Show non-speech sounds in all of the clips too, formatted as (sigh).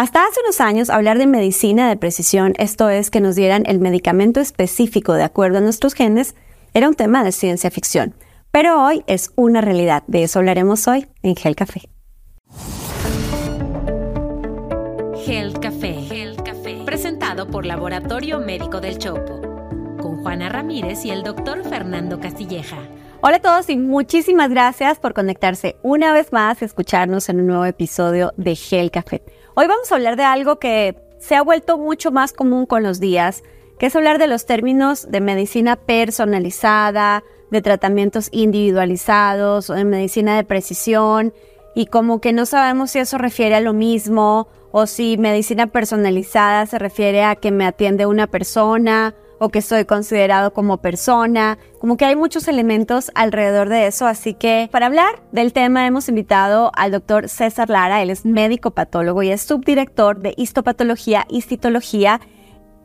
Hasta hace unos años, hablar de medicina de precisión, esto es que nos dieran el medicamento específico de acuerdo a nuestros genes, era un tema de ciencia ficción. Pero hoy es una realidad. De eso hablaremos hoy en Gel Café. Gel Café. Gel Café. Presentado por Laboratorio Médico del Chopo. Con Juana Ramírez y el doctor Fernando Castilleja. Hola a todos y muchísimas gracias por conectarse una vez más y escucharnos en un nuevo episodio de Gel Café. Hoy vamos a hablar de algo que se ha vuelto mucho más común con los días, que es hablar de los términos de medicina personalizada, de tratamientos individualizados de medicina de precisión y como que no sabemos si eso refiere a lo mismo o si medicina personalizada se refiere a que me atiende una persona o que soy considerado como persona. Como que hay muchos elementos alrededor de eso, así que para hablar del tema hemos invitado al doctor César Lara, él es médico patólogo y es subdirector de histopatología y citología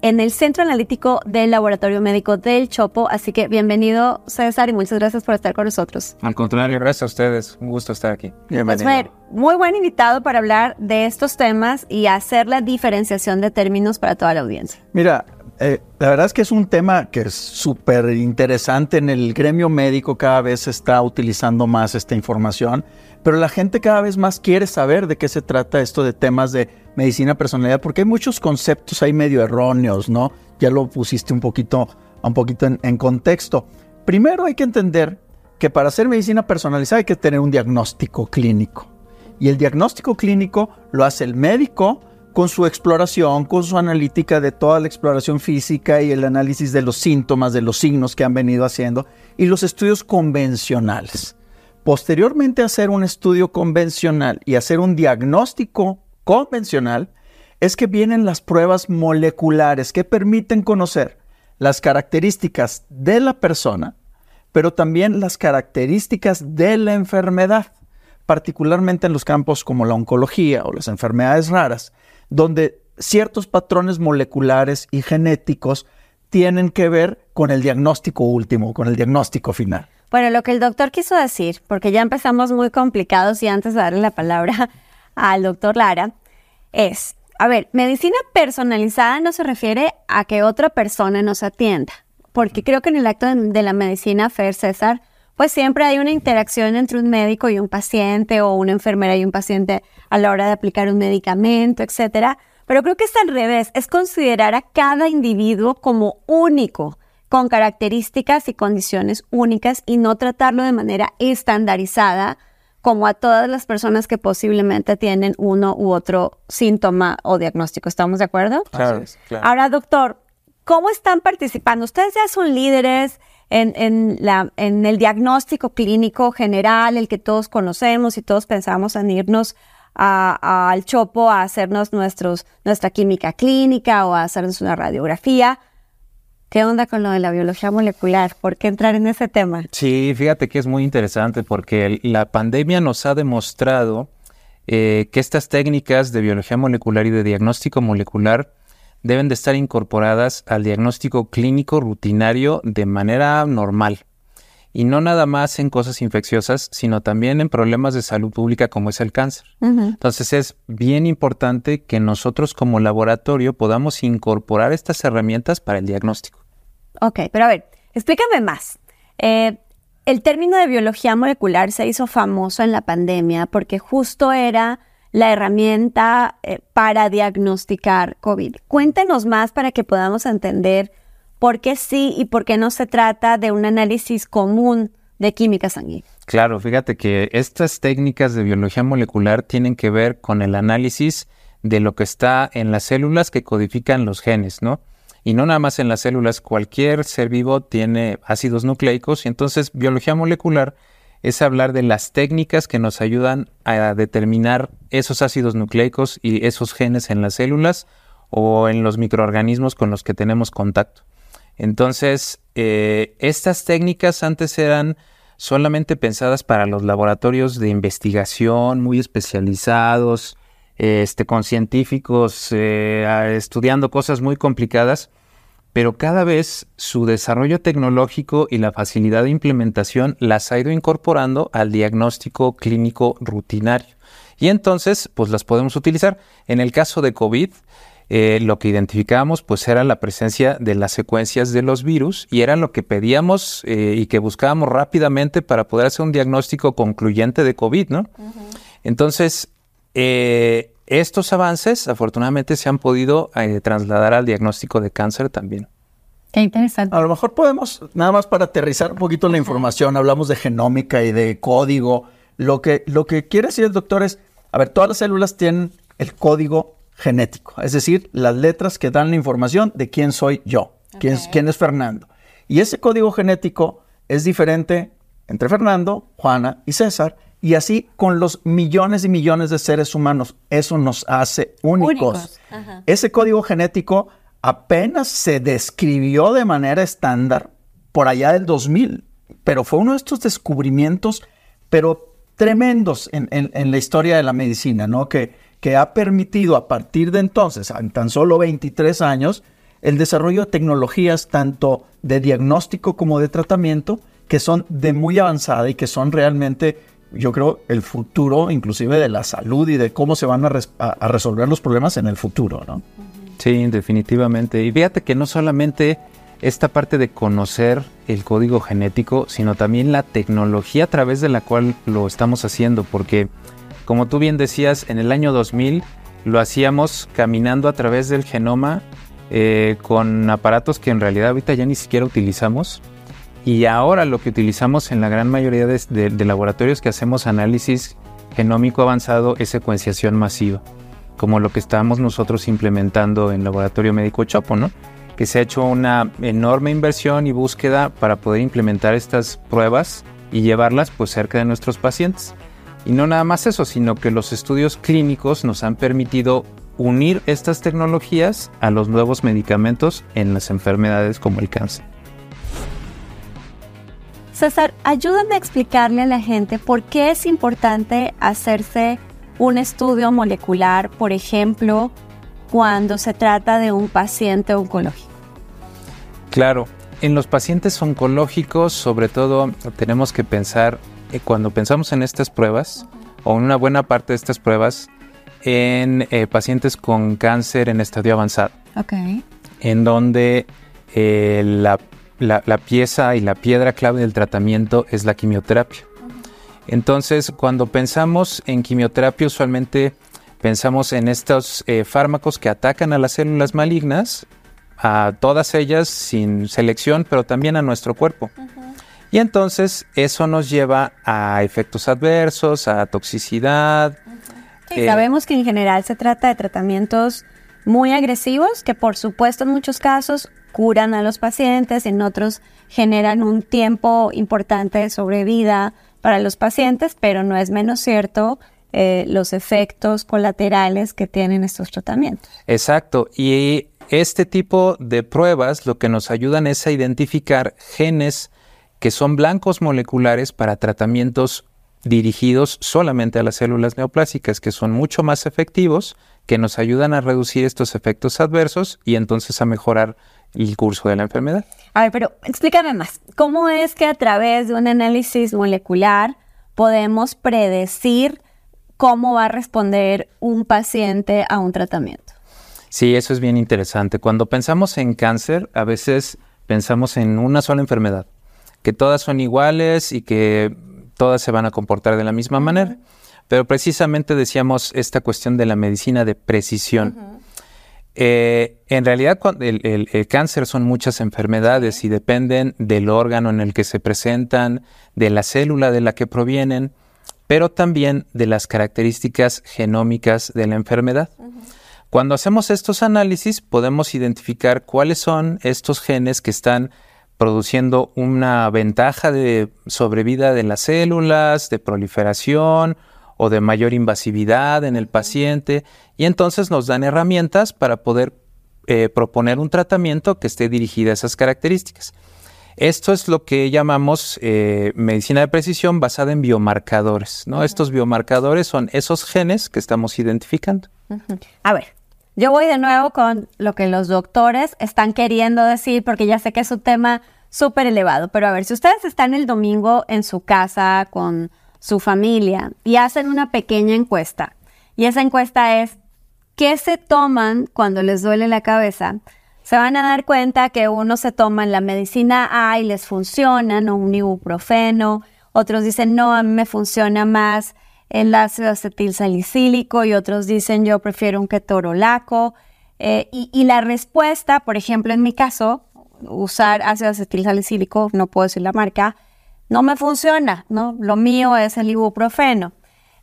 en el Centro Analítico del Laboratorio Médico del Chopo. Así que bienvenido César y muchas gracias por estar con nosotros. Al contrario, gracias a ustedes. Un gusto estar aquí. Bienvenido. Pues, muy buen invitado para hablar de estos temas y hacer la diferenciación de términos para toda la audiencia. Mira, eh, la verdad es que es un tema que es súper interesante. En el gremio médico cada vez se está utilizando más esta información, pero la gente cada vez más quiere saber de qué se trata esto de temas de medicina personalidad, porque hay muchos conceptos ahí medio erróneos, ¿no? Ya lo pusiste un poquito, un poquito en, en contexto. Primero hay que entender que para hacer medicina personalizada hay que tener un diagnóstico clínico. Y el diagnóstico clínico lo hace el médico, con su exploración, con su analítica de toda la exploración física y el análisis de los síntomas, de los signos que han venido haciendo, y los estudios convencionales. Posteriormente hacer un estudio convencional y hacer un diagnóstico convencional, es que vienen las pruebas moleculares que permiten conocer las características de la persona, pero también las características de la enfermedad, particularmente en los campos como la oncología o las enfermedades raras, donde ciertos patrones moleculares y genéticos tienen que ver con el diagnóstico último, con el diagnóstico final. Bueno, lo que el doctor quiso decir, porque ya empezamos muy complicados y antes de darle la palabra (laughs) al doctor Lara, es, a ver, medicina personalizada no se refiere a que otra persona nos atienda, porque creo que en el acto de, la medicina, Fer César, pues siempre hay una interacción entre un médico y un paciente o una enfermera y un paciente a la hora de aplicar un medicamento, etcétera. Pero creo que es al revés, es considerar a cada individuo como único, con características y condiciones únicas y no tratarlo de manera estandarizada como a todas las personas que posiblemente tienen uno u otro síntoma o diagnóstico. ¿Estamos de acuerdo? Claro, claro. Ahora, doctor, ¿cómo están participando? Ustedes ya son líderes, en, la, en el diagnóstico clínico general, el que todos conocemos y todos pensamos en irnos al chopo a hacernos nuestros, nuestra química clínica o a hacernos una radiografía. ¿Qué onda con lo de la biología molecular? ¿Por qué entrar en ese tema? Sí, fíjate que es muy interesante porque la pandemia nos ha demostrado eh, que estas técnicas de biología molecular y de diagnóstico molecular deben de estar incorporadas al diagnóstico clínico rutinario de manera normal. Y no nada más en cosas infecciosas, sino también en problemas de salud pública como es el cáncer. Entonces es bien importante que nosotros como laboratorio podamos incorporar estas herramientas para el diagnóstico. Ok, pero a ver, explícame más. Eh, el término de biología molecular se hizo famoso en la pandemia porque justo era la herramienta eh, para diagnosticar COVID. Cuéntenos más para que podamos entender por qué sí y por qué no se trata de un análisis común de química sanguínea. Claro, fíjate que estas técnicas de biología molecular tienen que ver con el análisis de lo que está en las células que codifican los genes, ¿no? Y no nada más en las células, cualquier ser vivo tiene ácidos nucleicos y entonces biología molecular es hablar de las técnicas que nos ayudan a determinar esos ácidos nucleicos y esos genes en las células o en los microorganismos con los que tenemos contacto. Entonces, eh, estas técnicas antes eran solamente pensadas para los laboratorios de investigación muy especializados, este, con científicos eh, estudiando cosas muy complicadas pero cada vez su desarrollo tecnológico y la facilidad de implementación las ha ido incorporando al diagnóstico clínico rutinario. Y entonces, pues las podemos utilizar. En el caso de COVID, eh, lo que identificábamos pues era la presencia de las secuencias de los virus y era lo que pedíamos eh, y que buscábamos rápidamente para poder hacer un diagnóstico concluyente de COVID, ¿no? Entonces, eh, estos avances afortunadamente se han podido trasladar al diagnóstico de cáncer también. Qué interesante. A lo mejor podemos, nada más para aterrizar un poquito la información, hablamos de genómica y de código. Lo que, lo que quiere decir el doctor es, a ver, todas las células tienen el código genético, es decir, las letras que dan la información de quién soy yo, quién, es, quién es Fernando. Y ese código genético es diferente entre Fernando, Juana y César, y así con los millones y millones de seres humanos. Eso nos hace únicos. Ese código genético apenas se describió de manera estándar por allá del 2000, pero fue uno de estos descubrimientos, pero tremendos en, en la historia de la medicina, ¿no? Que, que ha permitido a partir de entonces, en tan solo 23 años, el desarrollo de tecnologías tanto de diagnóstico como de tratamiento que son de muy avanzada y que son realmente, yo creo, el futuro inclusive de la salud y de cómo se van a, resolver los problemas en el futuro, ¿no? Sí, definitivamente. Y fíjate que no solamente esta parte de conocer el código genético, sino también la tecnología a través de la cual lo estamos haciendo, porque como tú bien decías, en el año 2000 lo hacíamos caminando a través del genoma eh, con aparatos que en realidad ahorita ya ni siquiera utilizamos. Y ahora lo que utilizamos en la gran mayoría de, laboratorios que hacemos análisis genómico avanzado es secuenciación masiva, como lo que estamos nosotros implementando en Laboratorio Médico Chopo, ¿no? Que se ha hecho una enorme inversión y búsqueda para poder implementar estas pruebas y llevarlas pues cerca de nuestros pacientes. Y no nada más eso, sino que los estudios clínicos nos han permitido unir estas tecnologías a los nuevos medicamentos en las enfermedades como el cáncer. César, ayúdame a explicarle a la gente por qué es importante hacerse un estudio molecular, por ejemplo, cuando se trata de un paciente oncológico. Claro, en los pacientes oncológicos sobre todo tenemos que pensar eh, cuando pensamos en estas pruebas, o en una buena parte de estas pruebas, en eh, pacientes con cáncer en estadio avanzado. En donde eh, la, pieza y la piedra clave del tratamiento es la quimioterapia. Entonces, cuando pensamos en quimioterapia, usualmente pensamos en estos fármacos que atacan a las células malignas, a todas ellas sin selección, pero también a nuestro cuerpo. Y entonces eso nos lleva a efectos adversos, a toxicidad. Sí, sabemos que en general se trata de tratamientos muy agresivos que por supuesto en muchos casos curan a los pacientes, en otros generan un tiempo importante de sobrevida para los pacientes, pero no es menos cierto eh, los efectos colaterales que tienen estos tratamientos. Exacto, y este tipo de pruebas lo que nos ayudan es a identificar genes que son blancos moleculares para tratamientos dirigidos solamente a las células neoplásicas, que son mucho más efectivos, que nos ayudan a reducir estos efectos adversos y entonces a mejorar el curso de la enfermedad. A ver, pero explícame más, ¿cómo es que a través de un análisis molecular podemos predecir cómo va a responder un paciente a un tratamiento? Sí, eso es bien interesante. Cuando pensamos en cáncer, a veces pensamos en una sola enfermedad que todas son iguales y que todas se van a comportar de la misma manera. Pero precisamente decíamos esta cuestión de la medicina de precisión. Eh, en realidad el, cáncer son muchas enfermedades y dependen del órgano en el que se presentan, de la célula de la que provienen, pero también de las características genómicas de la enfermedad. Cuando hacemos estos análisis podemos identificar cuáles son estos genes que están produciendo una ventaja de sobrevida de las células, de proliferación o de mayor invasividad en el paciente y entonces nos dan herramientas para poder eh, proponer un tratamiento que esté dirigido a esas características. Esto es lo que llamamos eh, medicina de precisión basada en biomarcadores. ¿no? Estos biomarcadores son esos genes que estamos identificando. A ver, yo voy de nuevo con lo que los doctores están queriendo decir, porque ya sé que es un tema súper elevado, pero a ver, si ustedes están el domingo en su casa con su familia y hacen una pequeña encuesta, Y esa encuesta es, ¿qué se toman cuando les duele la cabeza? Se van a dar cuenta que unos se toman la medicina A y les funciona, ¿no? Un ibuprofeno. Otros dicen, no, a mí me funciona más el ácido acetil salicílico y otros dicen, yo prefiero un ketorolaco. Eh, y, y, la respuesta, por ejemplo, en mi caso, usar ácido acetil salicílico, no puedo decir la marca, no me funciona, ¿no? Lo mío es el ibuprofeno.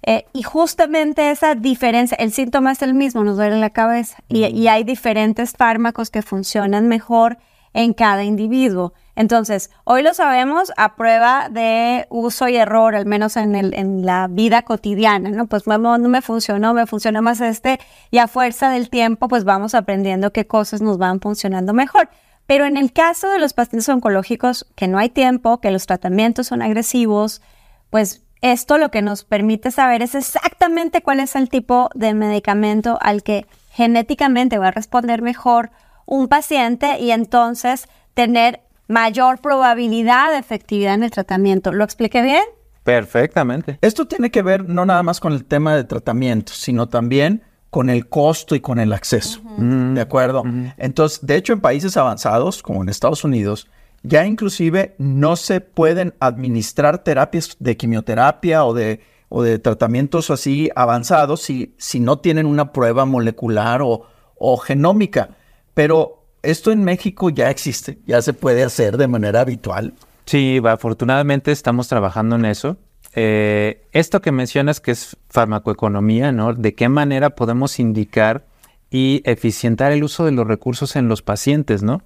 Eh, y justamente esa diferencia, el síntoma es el mismo, nos duele la cabeza. Y, y, hay diferentes fármacos que funcionan mejor en cada individuo. Entonces, hoy lo sabemos a prueba de uso y error, al menos en, el, en la vida cotidiana, ¿no? Pues no, no me funcionó, me funciona más este, y a fuerza del tiempo, pues vamos aprendiendo qué cosas nos van funcionando mejor. Pero en el caso de los pacientes oncológicos, que no hay tiempo, que los tratamientos son agresivos, pues esto lo que nos permite saber es exactamente cuál es el tipo de medicamento al que genéticamente va a responder mejor un paciente y entonces tener mayor probabilidad de efectividad en el tratamiento. ¿Lo expliqué bien? Perfectamente. Esto tiene que ver no nada más con el tema de tratamiento, sino también con el costo y con el acceso. ¿De acuerdo? Entonces, de hecho, en países avanzados, como en Estados Unidos, ya inclusive no se pueden administrar terapias de quimioterapia o de, o de tratamientos así avanzados si, si no tienen una prueba molecular o, o genómica. Pero esto en México ya existe, ya se puede hacer de manera habitual. Sí, afortunadamente estamos trabajando en eso. Eh, esto que mencionas que es farmacoeconomía, ¿no? ¿De qué manera podemos indicar y eficientar el uso de los recursos en los pacientes, ¿no?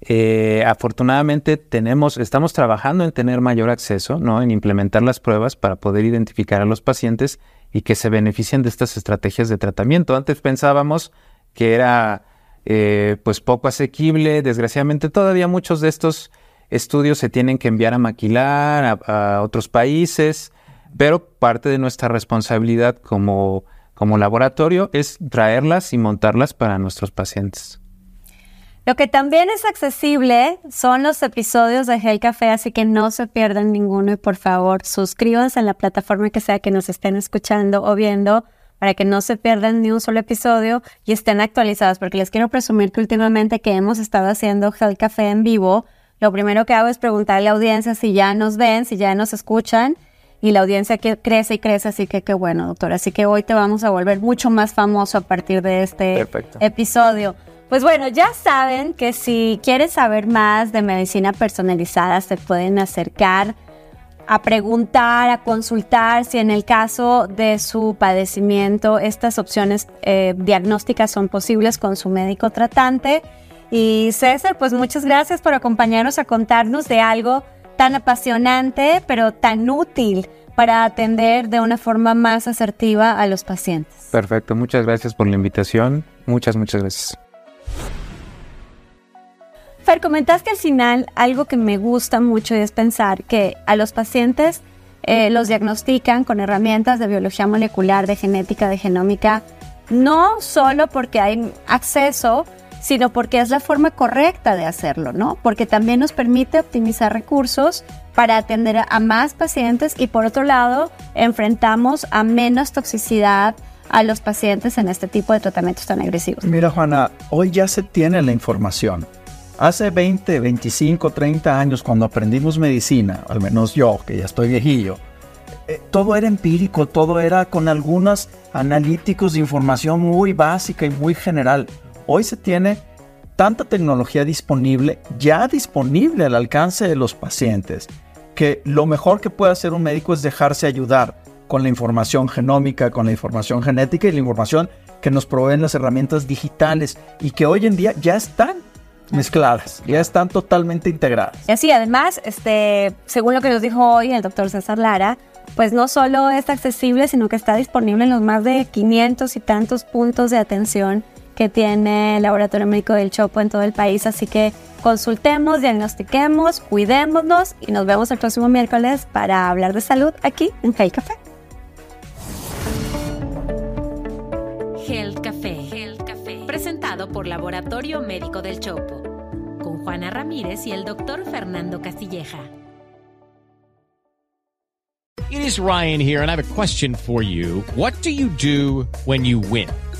Eh, afortunadamente tenemos, estamos trabajando en tener mayor acceso, ¿no? En implementar las pruebas para poder identificar a los pacientes y que se beneficien de estas estrategias de tratamiento. Antes pensábamos que era eh, pues poco asequible, desgraciadamente todavía muchos de estos estudios se tienen que enviar a maquilar a, otros países, pero parte de nuestra responsabilidad como, como laboratorio es traerlas y montarlas para nuestros pacientes. Lo que también es accesible son los episodios de Gel Café, así que no se pierdan ninguno y por favor suscríbanse en la plataforma que sea que nos estén escuchando o viendo para que no se pierdan ni un solo episodio y estén actualizados, porque les quiero presumir que últimamente que hemos estado haciendo Gel Café en vivo, lo primero que hago es preguntarle a la audiencia si ya nos ven, si ya nos escuchan. Y la audiencia que crece y crece, así que qué bueno, doctor. Así que hoy te vamos a volver mucho más famoso a partir de este episodio. Pues bueno, ya saben que si quieren saber más de medicina personalizada, se pueden acercar a preguntar, a consultar si en el caso de su padecimiento estas opciones eh, diagnósticas son posibles con su médico tratante. Y César, pues muchas gracias por acompañarnos a contarnos de algo tan apasionante, pero tan útil para atender de una forma más asertiva a los pacientes. Perfecto, muchas gracias por la invitación. Muchas, muchas gracias. Fer, comentaste al final algo que me gusta mucho y es pensar que a los pacientes eh, los diagnostican con herramientas de biología molecular, de genética, de genómica, no solo porque hay acceso, sino porque es la forma correcta de hacerlo, ¿no? Porque también nos permite optimizar recursos para atender a más pacientes y por otro lado enfrentamos a menos toxicidad a los pacientes en este tipo de tratamientos tan agresivos. Mira Juana, hoy ya se tiene la información. Hace 20, 25, 30 años cuando aprendimos medicina, al menos yo, que ya estoy viejillo, eh, todo era empírico, todo era con algunos analíticos de información muy básica y muy general. Hoy se tiene tanta tecnología disponible, ya disponible al alcance de los pacientes, que lo mejor que puede hacer un médico es dejarse ayudar con la información genómica, con la información genética y la información que nos proveen las herramientas digitales y que hoy en día ya están mezcladas, ya están totalmente integradas. Y así, además, este, según lo que nos dijo hoy el doctor César Lara, pues no solo es accesible, sino que está disponible en los más de 500 y tantos puntos de atención que tiene el Laboratorio Médico del Chopo en todo el país. Así que consultemos, diagnostiquemos, cuidémonos y nos vemos el próximo miércoles para hablar de salud aquí en Health Café. Health Café, Health Café, presentado por Laboratorio Médico del Chopo, con Juana Ramírez y el doctor Fernando Castilleja. It is Ryan here, and I have a question for you. What do you do when you win?